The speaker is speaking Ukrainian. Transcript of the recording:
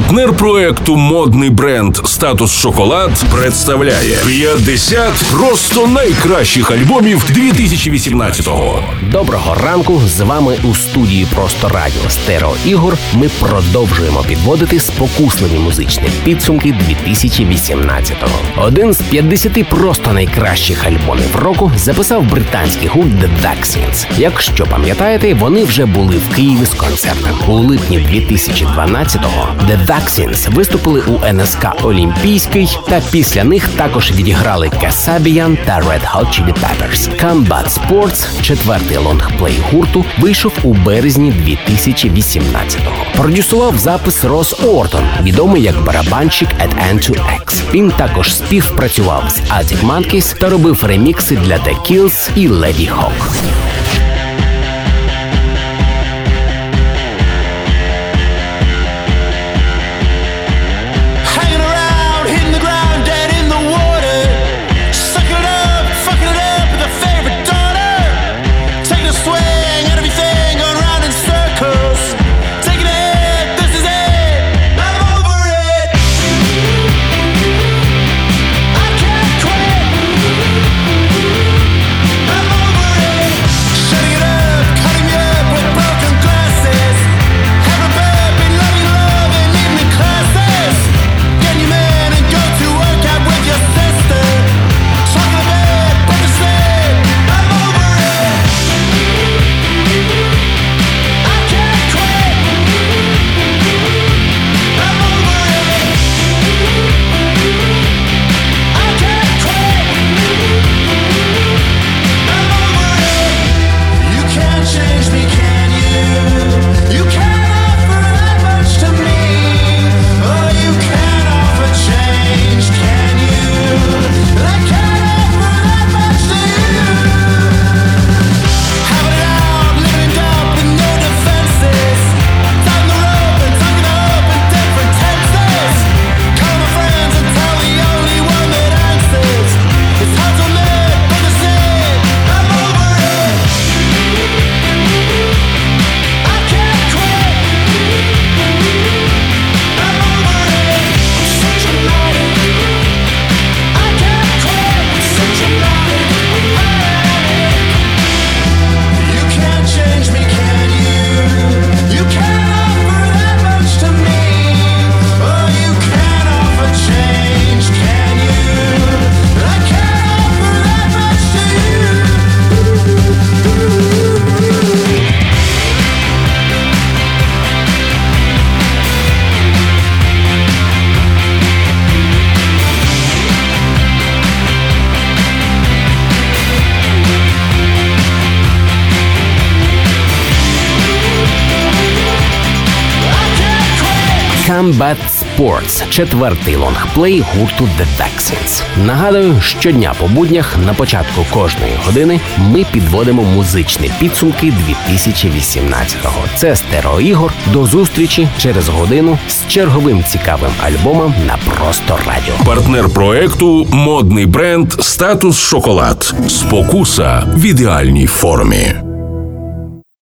Партнер проекту модний бренд Статус Шоколад представляє 50 просто найкращих альбомів 2018-го. Доброго ранку! З вами у студії Просто Радіо Стерео Ігор. Ми продовжуємо підводити спокусливі музичні підсумки 2018-го. Один з 50 просто найкращих альбомів року записав британський гурт The Vaccines. Якщо пам'ятаєте, вони вже були в Києві з концертом. У липні 2012-го The Vaccines виступили у НСК Олімпійський, та після них також відіграли Kasabian та Red Hot Chili Peppers. Combat Sports, четвертий лонгплей гурту, вийшов у березні 2018-го. Продюсував запис Рос Ортон, відомий як барабанщик at N2X. Він також співпрацював з Arctic Monkeys та робив ремікси для The Kills і Lady Hawk. Combat Sports – четвертий лонгплей гурту The Vaccines. Нагадую, щодня по буднях на початку кожної години ми підводимо музичні підсумки 2018-го. Це стерео ігор. До зустрічі через годину з черговим цікавим альбомом на просто радіо. Партнер проекту модний бренд Статус Шоколад. Спокуса в ідеальній формі.